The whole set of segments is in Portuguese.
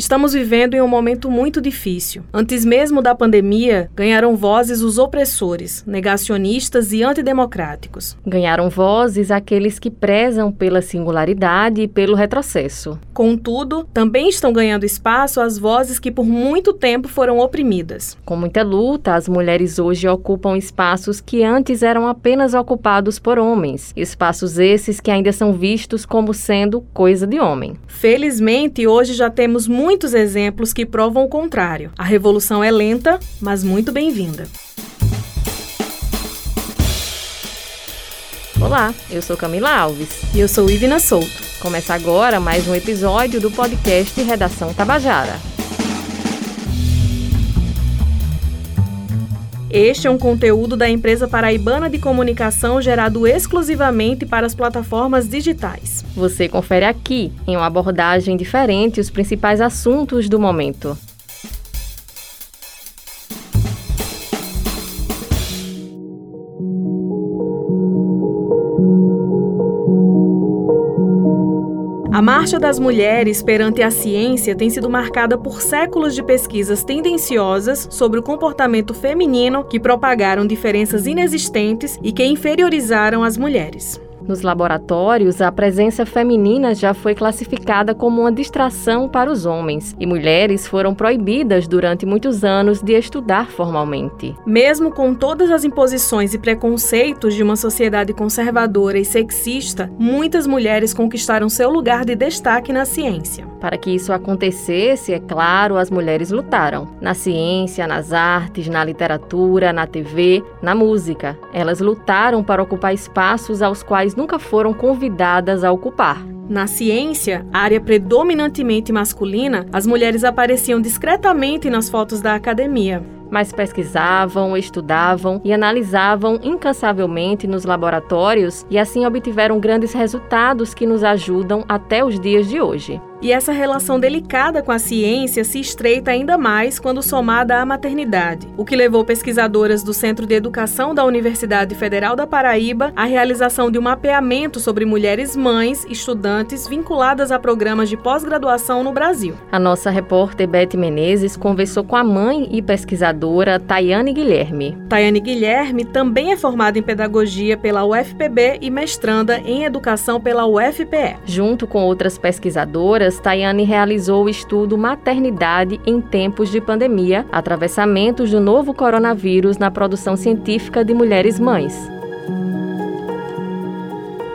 Estamos vivendo em um momento muito difícil. Antes mesmo da pandemia, ganharam vozes os opressores, negacionistas e antidemocráticos. Ganharam vozes aqueles que prezam pela singularidade e pelo retrocesso. Contudo, também estão ganhando espaço as vozes que por muito tempo foram oprimidas. Com muita luta, as mulheres hoje ocupam espaços que antes eram apenas ocupados por homens, espaços esses que ainda são vistos como sendo coisa de homem. Felizmente, hoje já temos muitos exemplos que provam o contrário. A revolução é lenta, mas muito bem-vinda. Olá, eu sou Camila Alves. E eu sou Ivina Souto. Começa agora mais um episódio do podcast Redação Tabajara. Este é um conteúdo da empresa paraibana de comunicação gerado exclusivamente para as plataformas digitais. Você confere aqui, em uma abordagem diferente, os principais assuntos do momento. Marcha das mulheres perante a ciência tem sido marcada por séculos de pesquisas tendenciosas sobre o comportamento feminino que propagaram diferenças inexistentes e que inferiorizaram as mulheres. Nos laboratórios, a presença feminina já foi classificada como uma distração para os homens, e mulheres foram proibidas durante muitos anos de estudar formalmente. Mesmo com todas as imposições e preconceitos de uma sociedade conservadora e sexista, muitas mulheres conquistaram seu lugar de destaque na ciência. Para que isso acontecesse, é claro, as mulheres lutaram. Na ciência, nas artes, na literatura, na TV, na música. Elas lutaram para ocupar espaços aos quais nunca foram convidadas a ocupar. Na ciência, área predominantemente masculina, as mulheres apareciam discretamente nas fotos da academia mas pesquisavam, estudavam e analisavam incansavelmente nos laboratórios e assim obtiveram grandes resultados que nos ajudam até os dias de hoje. E essa relação delicada com a ciência se estreita ainda mais quando somada à maternidade, o que levou pesquisadoras do Centro de Educação da Universidade Federal da Paraíba à realização de um mapeamento sobre mulheres mães, estudantes vinculadas a programas de pós-graduação no Brasil. A nossa repórter Beth Menezes conversou com a mãe e pesquisadora Tayane Guilherme. Tayane Guilherme também é formada em pedagogia pela UFPB e mestranda em educação pela UFPE. Junto com outras pesquisadoras, Tayane realizou o estudo Maternidade em Tempos de Pandemia, atravessamentos do novo coronavírus na produção científica de mulheres mães.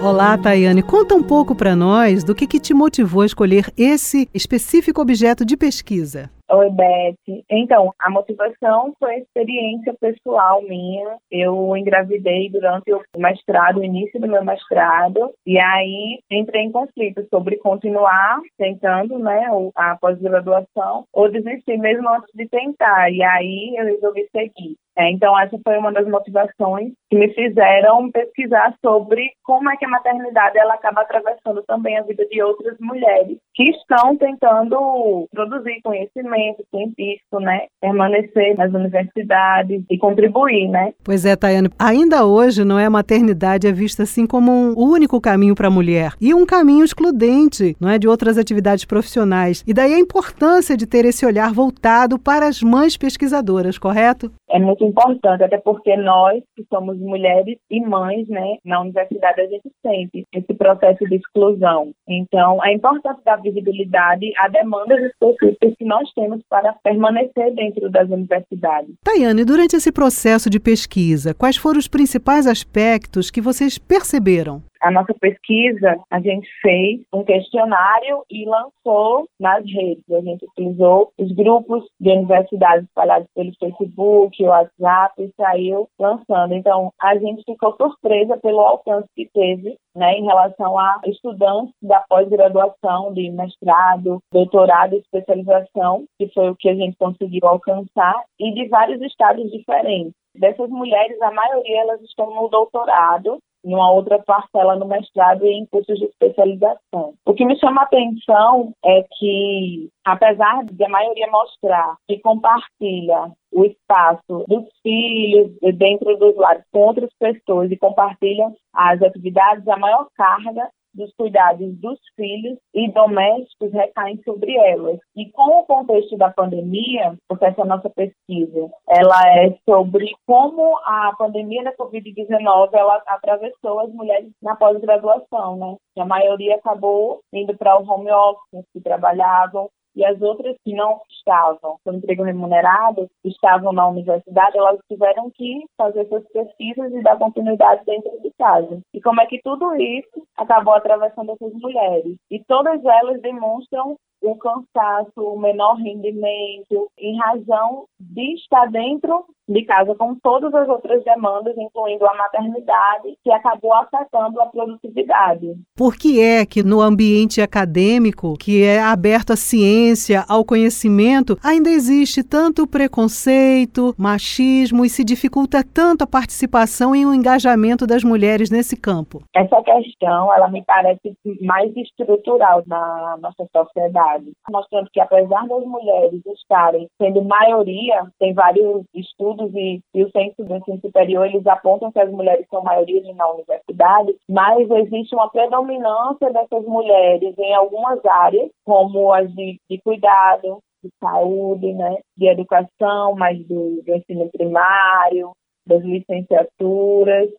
Olá, Tayane. Conta um pouco para nós do que, que te motivou a escolher esse específico objeto de pesquisa. Oi, Beth. Então, a motivação foi a experiência pessoal minha. Eu engravidei durante o mestrado, o início do meu mestrado, e aí entrei em conflito sobre continuar tentando, né, a pós-graduação, ou desistir mesmo antes de tentar. E aí eu resolvi seguir. É, então, essa foi uma das motivações que me fizeram pesquisar sobre como é que a maternidade ela acaba atravessando também a vida de outras mulheres que estão tentando produzir conhecimento científico, né, permanecer nas universidades e contribuir, né. Pois é, Tayane, ainda hoje não é a maternidade é vista assim como um único caminho para a mulher e um caminho excludente, não é, de outras atividades profissionais. E daí a importância de ter esse olhar voltado para as mães pesquisadoras, correto? É muito importante, até porque nós, que somos mulheres e mães, né, na universidade a gente sente esse processo de exclusão. Então, é importante dar visibilidade a demandas específicas que nós temos para permanecer dentro das universidades. Tayane, durante esse processo de pesquisa, quais foram os principais aspectos que vocês perceberam? A nossa pesquisa, a gente fez um questionário e lançou nas redes. A gente utilizou os grupos de universidades espalhados pelo Facebook, WhatsApp e saiu lançando. Então, a gente ficou surpresa pelo alcance que teve né, em relação a estudantes da pós-graduação, de mestrado, doutorado e especialização, que foi o que a gente conseguiu alcançar, e de vários estados diferentes. Dessas mulheres, a maioria elas estão no doutorado numa outra parcela no mestrado e em cursos de especialização. O que me chama a atenção é que, apesar de a maioria mostrar que compartilha o espaço dos filhos dentro dos lares com outras pessoas e compartilham as atividades, a maior carga dos cuidados dos filhos e domésticos recaem sobre elas. E com o contexto da pandemia, porque essa nossa pesquisa, ela é sobre como a pandemia da Covid-19 ela atravessou as mulheres na pós-graduação, né? A maioria acabou indo para o home office, que trabalhavam, e as outras que não estavam com emprego remunerado, estavam na universidade, elas tiveram que fazer suas pesquisas e dar continuidade dentro de casa. E como é que tudo isso acabou atravessando essas mulheres? E todas elas demonstram o cansaço, o menor rendimento, em razão de estar dentro de casa com todas as outras demandas, incluindo a maternidade, que acabou afetando a produtividade. Por que é que no ambiente acadêmico, que é aberto à ciência, ao conhecimento, ainda existe tanto preconceito, machismo e se dificulta tanto a participação e o engajamento das mulheres nesse campo? Essa questão, ela me parece mais estrutural na nossa sociedade, mostrando que apesar das mulheres estarem sendo maioria, tem vários estudos e, e o censo do ensino superior, eles apontam que as mulheres são maioria na universidade, mas existe uma predominância dessas mulheres em algumas áreas, como as de, de cuidado, de saúde, né, de educação, mais do, do ensino primário, das licenciaturas,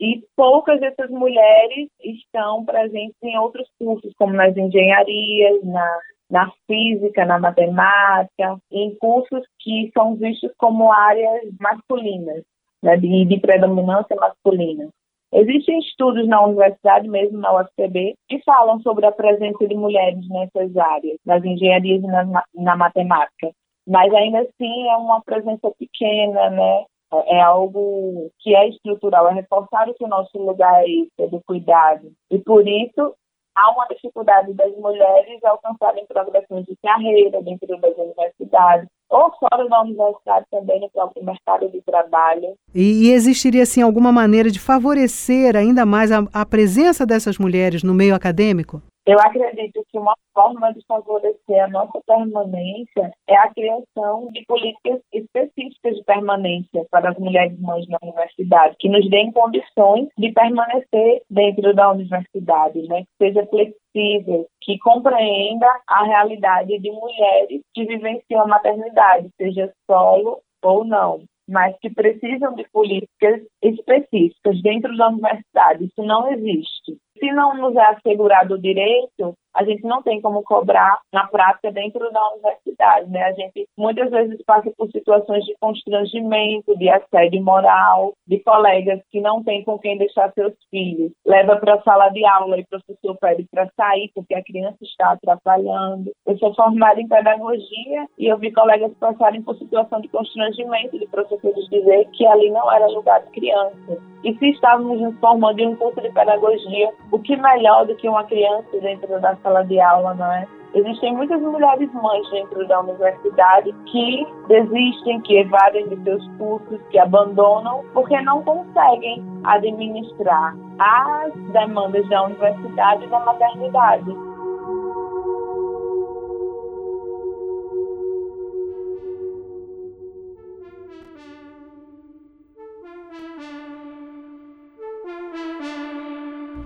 e poucas dessas mulheres estão presentes em outros cursos, como nas engenharias, na na física, na matemática, em cursos que são vistos como áreas masculinas, né, de, de predominância masculina. Existem estudos na universidade, mesmo na UFPB, que falam sobre a presença de mulheres nessas áreas, nas engenharias e na, na matemática. Mas ainda assim é uma presença pequena, né? É algo que é estrutural, é reforçar que o nosso lugar é esse, é do cuidado. E por isso há uma dificuldade das mulheres alcançarem progressões de carreira dentro das universidades ou fora da universidade também no próprio mercado de trabalho. E, e existiria assim alguma maneira de favorecer ainda mais a, a presença dessas mulheres no meio acadêmico? Eu acredito que uma forma de favorecer a nossa permanência é a criação de políticas específicas de permanência para as mulheres mães na universidade, que nos deem condições de permanecer dentro da universidade, né? que seja flexível, que compreenda a realidade de mulheres que vivenciam a maternidade, seja solo ou não mas que precisam de políticas específicas dentro da universidade. Isso não existe. Se não nos é assegurado o direito, a gente não tem como cobrar na prática dentro da universidade, né? A gente muitas vezes passa por situações de constrangimento, de assédio moral, de colegas que não têm com quem deixar seus filhos. Leva para a sala de aula e o professor pede para sair porque a criança está atrapalhando. Eu sou formada em pedagogia e eu vi colegas passarem por situação de constrangimento, de professores dizer que ali não era lugar de criança. E se estávamos nos formando em um curso de pedagogia, o que melhor do que uma criança dentro da sala de aula, não é? Existem muitas mulheres mães dentro da universidade que desistem, que evadem de seus cursos, que abandonam, porque não conseguem administrar as demandas da universidade e da maternidade.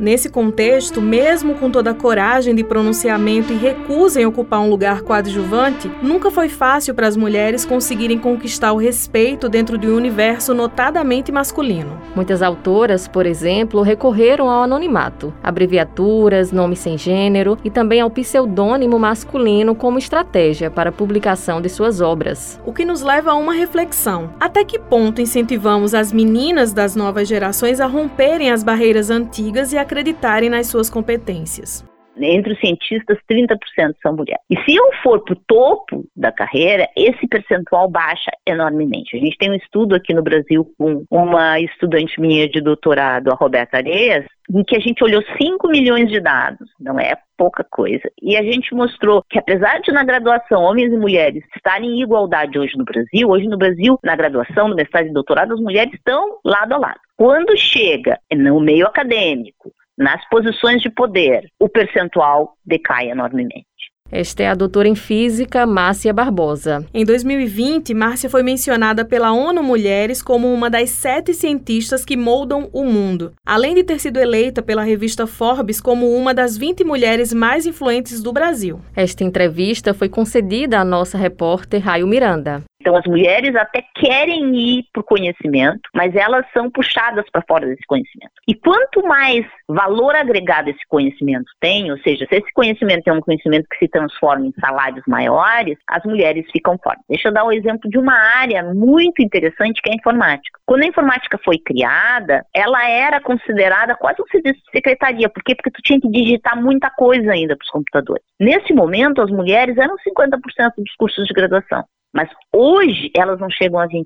Nesse contexto, mesmo com toda a coragem de pronunciamento e recusa em ocupar um lugar coadjuvante, nunca foi fácil para as mulheres conseguirem conquistar o respeito dentro de um universo notadamente masculino. Muitas autoras, por exemplo, recorreram ao anonimato, abreviaturas, nomes sem gênero e também ao pseudônimo masculino como estratégia para a publicação de suas obras. O que nos leva a uma reflexão: até que ponto incentivamos as meninas das novas gerações a romperem as barreiras antigas e a acreditarem nas suas competências. Entre os cientistas, 30% são mulheres. E se eu for para o topo da carreira, esse percentual baixa enormemente. A gente tem um estudo aqui no Brasil com uma estudante minha de doutorado, a Roberta Areias, em que a gente olhou 5 milhões de dados, não é pouca coisa. E a gente mostrou que, apesar de na graduação homens e mulheres estarem em igualdade hoje no Brasil, hoje no Brasil, na graduação, no mestrado e doutorado, as mulheres estão lado a lado. Quando chega no meio acadêmico, nas posições de poder, o percentual decai enormemente. Esta é a doutora em física Márcia Barbosa. Em 2020, Márcia foi mencionada pela ONU Mulheres como uma das sete cientistas que moldam o mundo, além de ter sido eleita pela revista Forbes como uma das 20 mulheres mais influentes do Brasil. Esta entrevista foi concedida à nossa repórter Raio Miranda. Então, as mulheres até querem ir para o conhecimento, mas elas são puxadas para fora desse conhecimento. E quanto mais valor agregado esse conhecimento tem, ou seja, se esse conhecimento é um conhecimento que se transforma em salários maiores, as mulheres ficam fortes. Deixa eu dar um exemplo de uma área muito interessante que é a informática. Quando a informática foi criada, ela era considerada quase um serviço de secretaria. Por quê? Porque tu tinha que digitar muita coisa ainda para os computadores. Nesse momento, as mulheres eram 50% dos cursos de graduação. Mas hoje elas não chegam a 20%.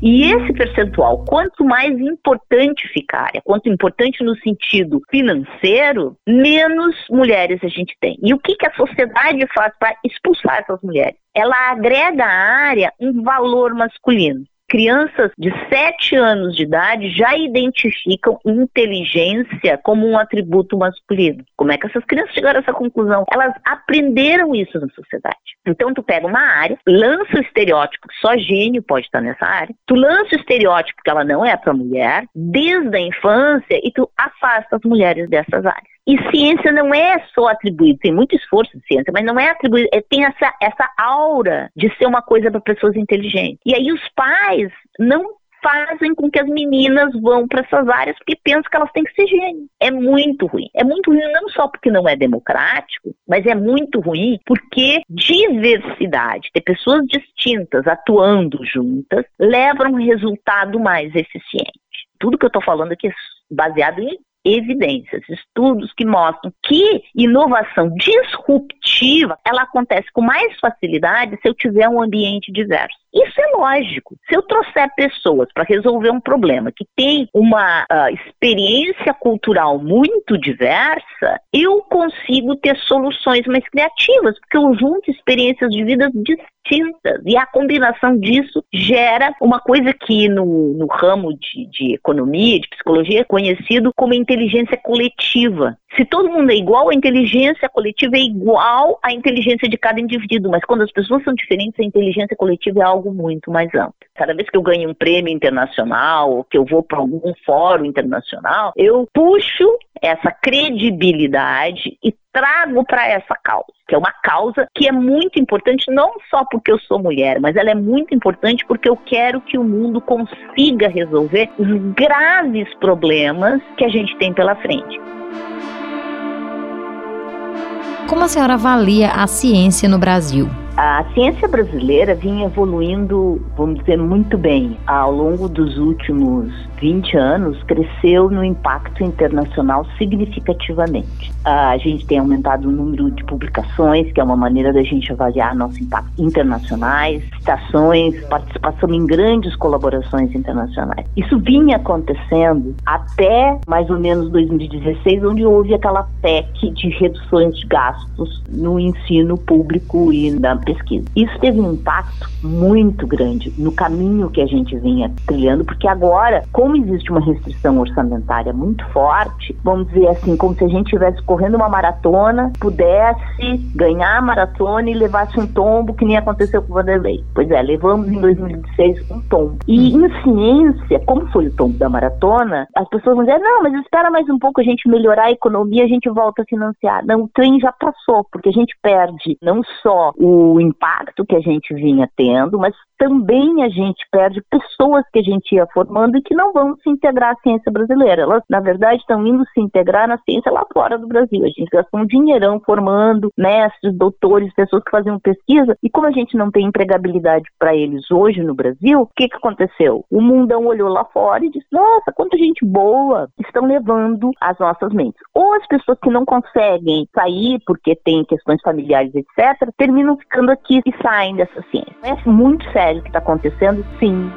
E esse percentual, quanto mais importante ficar, é quanto importante no sentido financeiro, menos mulheres a gente tem. E o que, que a sociedade faz para expulsar essas mulheres? Ela agrega à área um valor masculino crianças de 7 anos de idade já identificam inteligência como um atributo masculino. Como é que essas crianças chegaram a essa conclusão? Elas aprenderam isso na sociedade. Então tu pega uma área, lança o estereótipo que só gênio pode estar nessa área, tu lança o estereótipo que ela não é para mulher desde a infância e tu afasta as mulheres dessas áreas. E ciência não é só atribuído, tem muito esforço de ciência, mas não é atribuído, é, tem essa, essa aura de ser uma coisa para pessoas inteligentes. E aí os pais não fazem com que as meninas vão para essas áreas porque pensam que elas têm que ser gênio. É muito ruim. É muito ruim não só porque não é democrático, mas é muito ruim porque diversidade, ter pessoas distintas atuando juntas, leva a um resultado mais eficiente. Tudo que eu estou falando aqui é baseado em evidências, estudos que mostram que inovação disruptiva ela acontece com mais facilidade se eu tiver um ambiente diverso. Isso é lógico. Se eu trouxer pessoas para resolver um problema que tem uma uh, experiência cultural muito diversa, eu consigo ter soluções mais criativas, porque eu junto experiências de vida distintas. E a combinação disso gera uma coisa que no, no ramo de, de economia, de psicologia, é conhecido como inteligência coletiva. Se todo mundo é igual, a inteligência coletiva é igual à inteligência de cada indivíduo, mas quando as pessoas são diferentes, a inteligência coletiva é algo muito mais amplo. Cada vez que eu ganho um prêmio internacional ou que eu vou para algum fórum internacional, eu puxo essa credibilidade e trago para essa causa, que é uma causa que é muito importante não só porque eu sou mulher, mas ela é muito importante porque eu quero que o mundo consiga resolver os graves problemas que a gente tem pela frente. Como a senhora avalia a ciência no Brasil? A ciência brasileira vinha evoluindo, vamos dizer, muito bem. Ao longo dos últimos 20 anos, cresceu no impacto internacional significativamente. A gente tem aumentado o número de publicações, que é uma maneira da gente avaliar nosso impacto internacionais, citações, participação em grandes colaborações internacionais. Isso vinha acontecendo até mais ou menos 2016, onde houve aquela PEC de reduções de gastos no ensino público e na pesquisa. Isso teve um impacto muito grande no caminho que a gente vinha trilhando, porque agora, como existe uma restrição orçamentária muito forte, vamos dizer assim, como se a gente estivesse correndo uma maratona, pudesse ganhar a maratona e levasse um tombo, que nem aconteceu com o Vanderlei. Pois é, levamos em 2016 um tombo. E em ciência, como foi o tombo da maratona, as pessoas vão dizer, não, mas espera mais um pouco a gente melhorar a economia, a gente volta a financiar. Não, o trem já passou, porque a gente perde não só o o impacto que a gente vinha tendo, mas também a gente perde pessoas que a gente ia formando e que não vão se integrar à ciência brasileira. Elas, na verdade, estão indo se integrar na ciência lá fora do Brasil. A gente gastou um dinheirão formando mestres, doutores, pessoas que faziam pesquisa, e como a gente não tem empregabilidade para eles hoje no Brasil, o que, que aconteceu? O mundão olhou lá fora e disse: nossa, quanta gente boa estão levando as nossas mentes. Ou as pessoas que não conseguem sair porque têm questões familiares, etc., terminam ficando aqui e saem dessa ciência. É muito sério sério que está acontecendo, sim.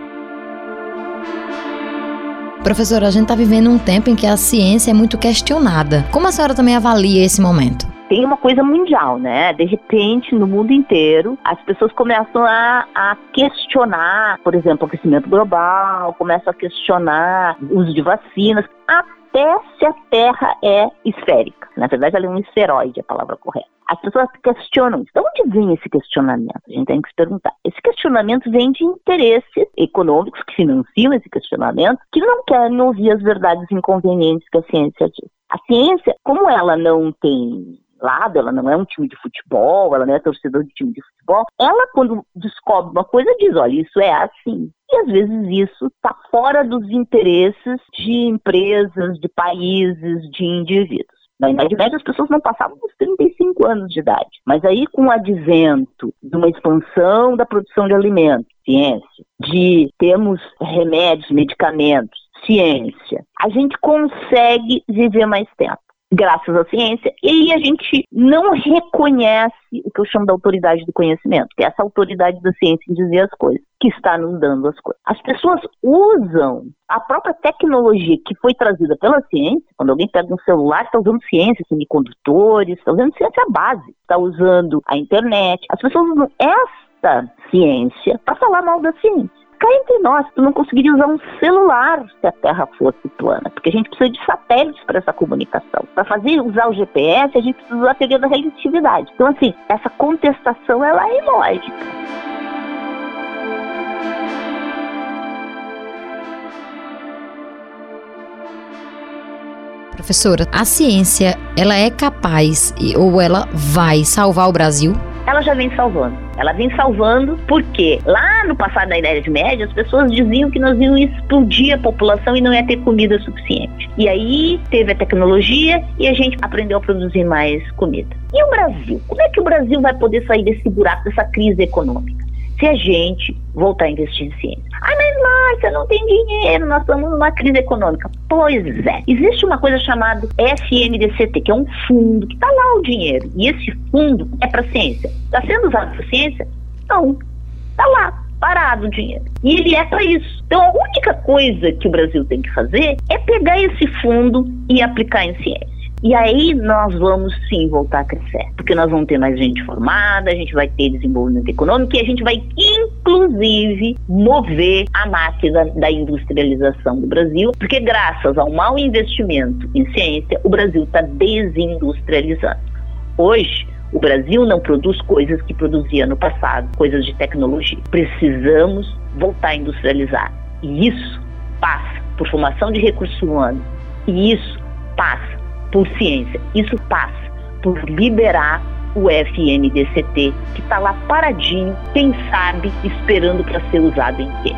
Professora, a gente está vivendo um tempo em que a ciência é muito questionada. Como a senhora também avalia esse momento? tem uma coisa mundial, né? De repente, no mundo inteiro, as pessoas começam a, a questionar, por exemplo, o aquecimento global, começam a questionar o uso de vacinas, até se a Terra é esférica. Na verdade, ela é um esferoide, a palavra correta. As pessoas questionam. De onde vem esse questionamento? A gente tem que se perguntar. Esse questionamento vem de interesses econômicos que financiam esse questionamento, que não querem ouvir as verdades inconvenientes que a ciência diz. A ciência, como ela não tem lado, ela não é um time de futebol, ela não é torcedor de time de futebol, ela quando descobre uma coisa diz, olha, isso é assim. E às vezes isso está fora dos interesses de empresas, de países, de indivíduos. Na Idade Média, as pessoas não passavam dos 35 anos de idade. Mas aí, com o advento de uma expansão da produção de alimentos, ciência, de termos remédios, medicamentos, ciência, a gente consegue viver mais tempo graças à ciência, e a gente não reconhece o que eu chamo da autoridade do conhecimento, que é essa autoridade da ciência em dizer as coisas, que está nos dando as coisas. As pessoas usam a própria tecnologia que foi trazida pela ciência, quando alguém pega um celular, está usando ciência, semicondutores, está usando ciência base, está usando a internet, as pessoas usam essa ciência para falar mal da ciência cá entre nós, tu não conseguiria usar um celular se a Terra fosse plana, porque a gente precisa de satélites para essa comunicação. Para fazer usar o GPS, a gente precisa usar a teoria da relatividade. Então, assim, essa contestação ela é ilógica. Professora, a ciência, ela é capaz ou ela vai salvar o Brasil? Ela já vem salvando. Ela vem salvando porque lá no passado da Idade Média as pessoas diziam que nós íamos explodir a população e não ia ter comida suficiente. E aí teve a tecnologia e a gente aprendeu a produzir mais comida. E o Brasil? Como é que o Brasil vai poder sair desse buraco, dessa crise econômica? Se a gente voltar a investir em ciência. Ai, mas Márcia, não tem dinheiro, nós estamos numa crise econômica. Pois é. Existe uma coisa chamada FNDCT, que é um fundo, que está lá o dinheiro. E esse fundo é para ciência. Está sendo usado para ciência? Não. Está lá, parado o dinheiro. E ele é para isso. Então a única coisa que o Brasil tem que fazer é pegar esse fundo e aplicar em ciência. E aí nós vamos sim voltar a crescer, porque nós vamos ter mais gente formada, a gente vai ter desenvolvimento econômico e a gente vai inclusive mover a máquina da industrialização do Brasil, porque graças ao mau investimento em ciência, o Brasil está desindustrializando. Hoje, o Brasil não produz coisas que produzia no passado, coisas de tecnologia. Precisamos voltar a industrializar. E isso passa por formação de recursos humanos. E isso passa por ciência. Isso passa por liberar o FNDCT, que está lá paradinho, quem sabe, esperando para ser usado em quê?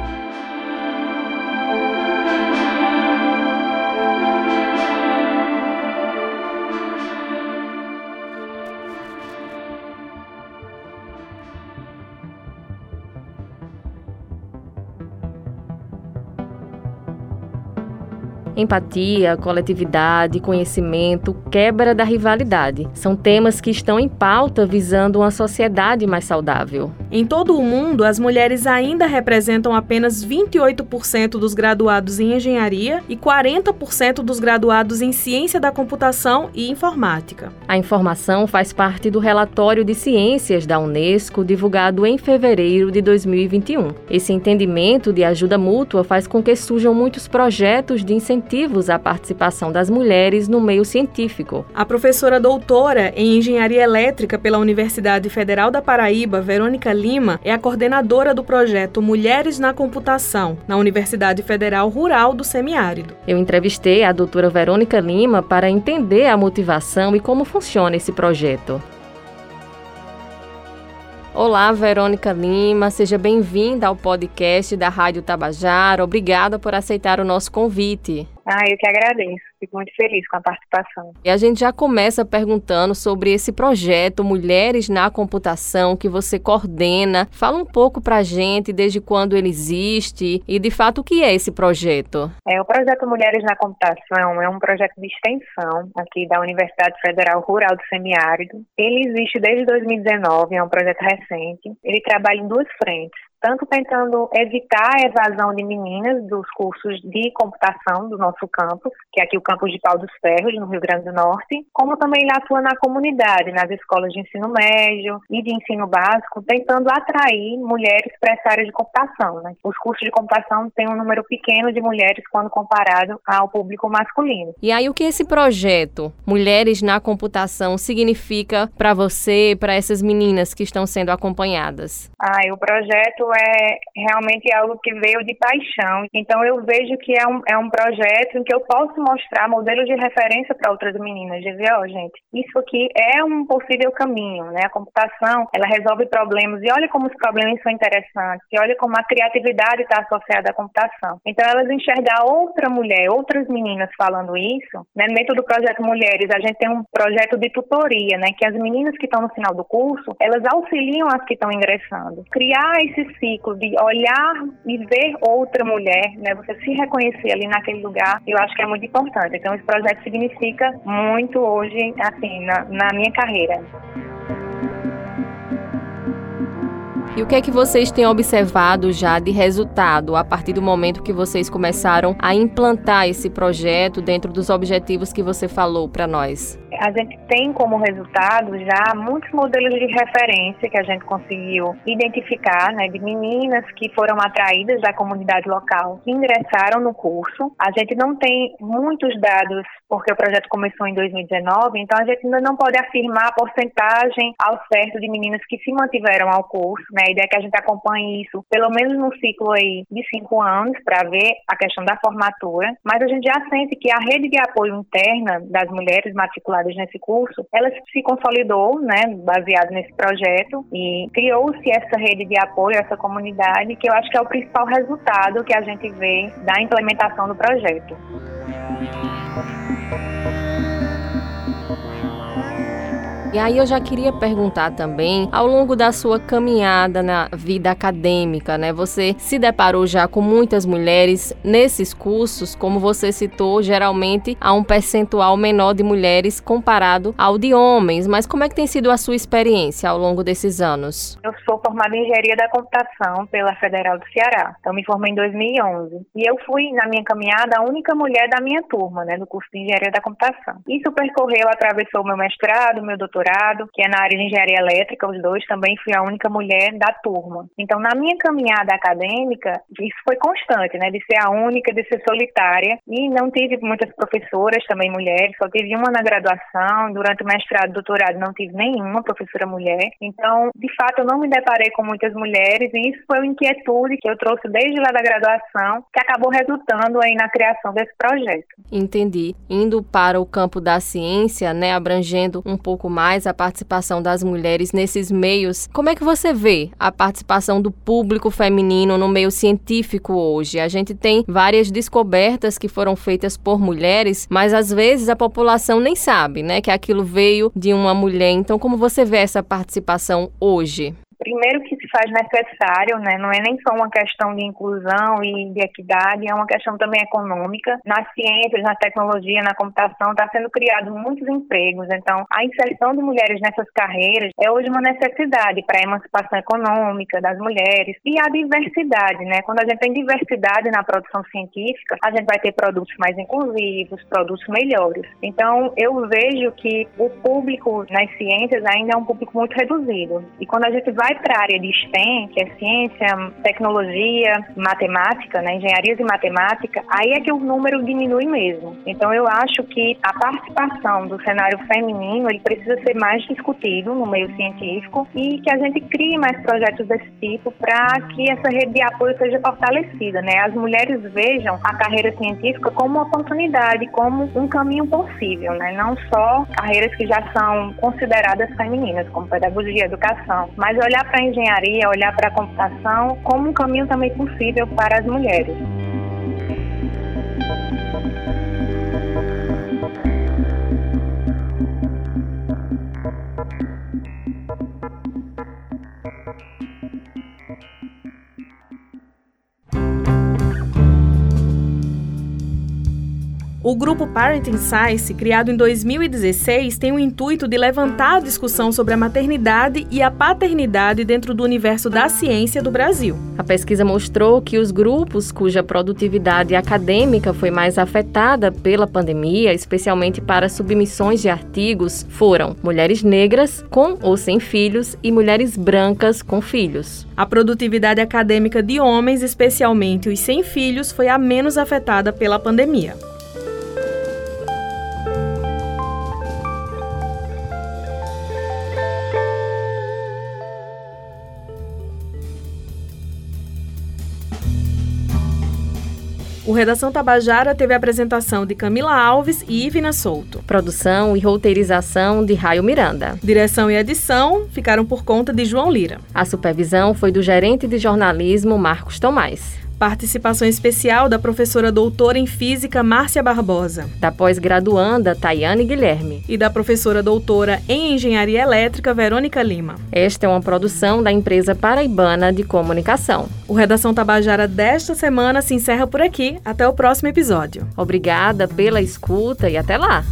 Empatia, coletividade, conhecimento, quebra da rivalidade. São temas que estão em pauta visando uma sociedade mais saudável. Em todo o mundo, as mulheres ainda representam apenas 28% dos graduados em engenharia e 40% dos graduados em ciência da computação e informática. A informação faz parte do relatório de ciências da Unesco divulgado em fevereiro de 2021. Esse entendimento de ajuda mútua faz com que surjam muitos projetos de incentivo incentivos à participação das mulheres no meio científico. A professora doutora em Engenharia Elétrica pela Universidade Federal da Paraíba, Verônica Lima, é a coordenadora do projeto Mulheres na Computação, na Universidade Federal Rural do Semiárido. Eu entrevistei a doutora Verônica Lima para entender a motivação e como funciona esse projeto. Olá, Verônica Lima, seja bem-vinda ao podcast da Rádio Tabajara. Obrigada por aceitar o nosso convite. Ah, eu que agradeço. Fico muito feliz com a participação. E a gente já começa perguntando sobre esse projeto Mulheres na Computação que você coordena. Fala um pouco para a gente desde quando ele existe e, de fato, o que é esse projeto? É, o projeto Mulheres na Computação é um projeto de extensão aqui da Universidade Federal Rural do Semiárido. Ele existe desde 2019, é um projeto recente. Ele trabalha em duas frentes. Tanto tentando evitar a evasão de meninas dos cursos de computação do nosso campus, que é aqui o campus de Pau dos Ferros, no Rio Grande do Norte, como também ele atua na comunidade, nas escolas de ensino médio e de ensino básico, tentando atrair mulheres para essa área de computação. Né? Os cursos de computação têm um número pequeno de mulheres quando comparado ao público masculino. E aí, o que esse projeto Mulheres na Computação significa para você, para essas meninas que estão sendo acompanhadas? Ah, o projeto é realmente algo que veio de paixão. Então, eu vejo que é um, é um projeto em que eu posso mostrar modelo de referência para outras meninas. Dizer, ó, oh, gente, isso aqui é um possível caminho, né? A computação, ela resolve problemas. E olha como os problemas são interessantes. E olha como a criatividade está associada à computação. Então, elas enxergar outra mulher, outras meninas falando isso, né? Dentro do projeto Mulheres, a gente tem um projeto de tutoria, né? Que as meninas que estão no final do curso, elas auxiliam as que estão ingressando. Criar esse ciclo de olhar e ver outra mulher, né? Você se reconhecer ali naquele lugar, eu acho que é muito importante. Então, esse projeto significa muito hoje, assim, na, na minha carreira. E o que é que vocês têm observado já de resultado a partir do momento que vocês começaram a implantar esse projeto dentro dos objetivos que você falou para nós? a gente tem como resultado já muitos modelos de referência que a gente conseguiu identificar, né, de meninas que foram atraídas da comunidade local, que ingressaram no curso. A gente não tem muitos dados porque o projeto começou em 2019, então a gente ainda não pode afirmar a porcentagem ao certo de meninas que se mantiveram ao curso. Né? A ideia é que a gente acompanhe isso pelo menos no ciclo aí de cinco anos para ver a questão da formatura, mas a gente já sente que a rede de apoio interna das mulheres matriculadas nesse curso, ela se consolidou, né, baseado nesse projeto e criou-se essa rede de apoio, essa comunidade, que eu acho que é o principal resultado que a gente vê da implementação do projeto. E aí eu já queria perguntar também, ao longo da sua caminhada na vida acadêmica, né? Você se deparou já com muitas mulheres nesses cursos, como você citou, geralmente há um percentual menor de mulheres comparado ao de homens, mas como é que tem sido a sua experiência ao longo desses anos? Eu sou formada em Engenharia da Computação pela Federal do Ceará. Então me formei em 2011 e eu fui na minha caminhada a única mulher da minha turma, né, do curso de Engenharia da Computação. Isso percorreu, atravessou meu mestrado, meu doutorado doutorado, que é na área de engenharia elétrica, os dois também fui a única mulher da turma. Então, na minha caminhada acadêmica, isso foi constante, né, de ser a única, de ser solitária, e não tive muitas professoras também mulheres, só tive uma na graduação, durante o mestrado doutorado não tive nenhuma professora mulher. Então, de fato, eu não me deparei com muitas mulheres, e isso foi uma inquietude que eu trouxe desde lá da graduação, que acabou resultando aí na criação desse projeto. Entendi. Indo para o campo da ciência, né, abrangendo um pouco mais mais a participação das mulheres nesses meios. Como é que você vê a participação do público feminino no meio científico hoje? A gente tem várias descobertas que foram feitas por mulheres, mas às vezes a população nem sabe, né, que aquilo veio de uma mulher. Então, como você vê essa participação hoje? Primeiro que se faz necessário, né? Não é nem só uma questão de inclusão e de equidade, é uma questão também econômica. Nas ciências, na tecnologia, na computação, está sendo criado muitos empregos. Então, a inserção de mulheres nessas carreiras é hoje uma necessidade para a emancipação econômica das mulheres e a diversidade, né? Quando a gente tem diversidade na produção científica, a gente vai ter produtos mais inclusivos, produtos melhores. Então, eu vejo que o público nas ciências ainda é um público muito reduzido. E quando a gente vai vai para a área de STEM, que é ciência, tecnologia, matemática, né, engenharias e matemática, aí é que o número diminui mesmo. Então eu acho que a participação do cenário feminino ele precisa ser mais discutido no meio científico e que a gente crie mais projetos desse tipo para que essa rede de apoio seja fortalecida, né? As mulheres vejam a carreira científica como uma oportunidade, como um caminho possível, né? Não só carreiras que já são consideradas femininas, como pedagogia educação, mas olhar olhar para a engenharia, olhar para a computação como um caminho também possível para as mulheres. O grupo Parenting Science, criado em 2016, tem o intuito de levantar a discussão sobre a maternidade e a paternidade dentro do universo da ciência do Brasil. A pesquisa mostrou que os grupos cuja produtividade acadêmica foi mais afetada pela pandemia, especialmente para submissões de artigos, foram mulheres negras com ou sem filhos e mulheres brancas com filhos. A produtividade acadêmica de homens, especialmente os sem filhos, foi a menos afetada pela pandemia. O Redação Tabajara teve a apresentação de Camila Alves e Ivina Souto. Produção e roteirização de Raio Miranda. Direção e edição ficaram por conta de João Lira. A supervisão foi do gerente de jornalismo Marcos Tomás. Participação especial da professora doutora em Física Márcia Barbosa. Da pós-graduanda Tayane Guilherme. E da professora doutora em Engenharia Elétrica Verônica Lima. Esta é uma produção da empresa paraibana de comunicação. O Redação Tabajara desta semana se encerra por aqui. Até o próximo episódio. Obrigada pela escuta e até lá!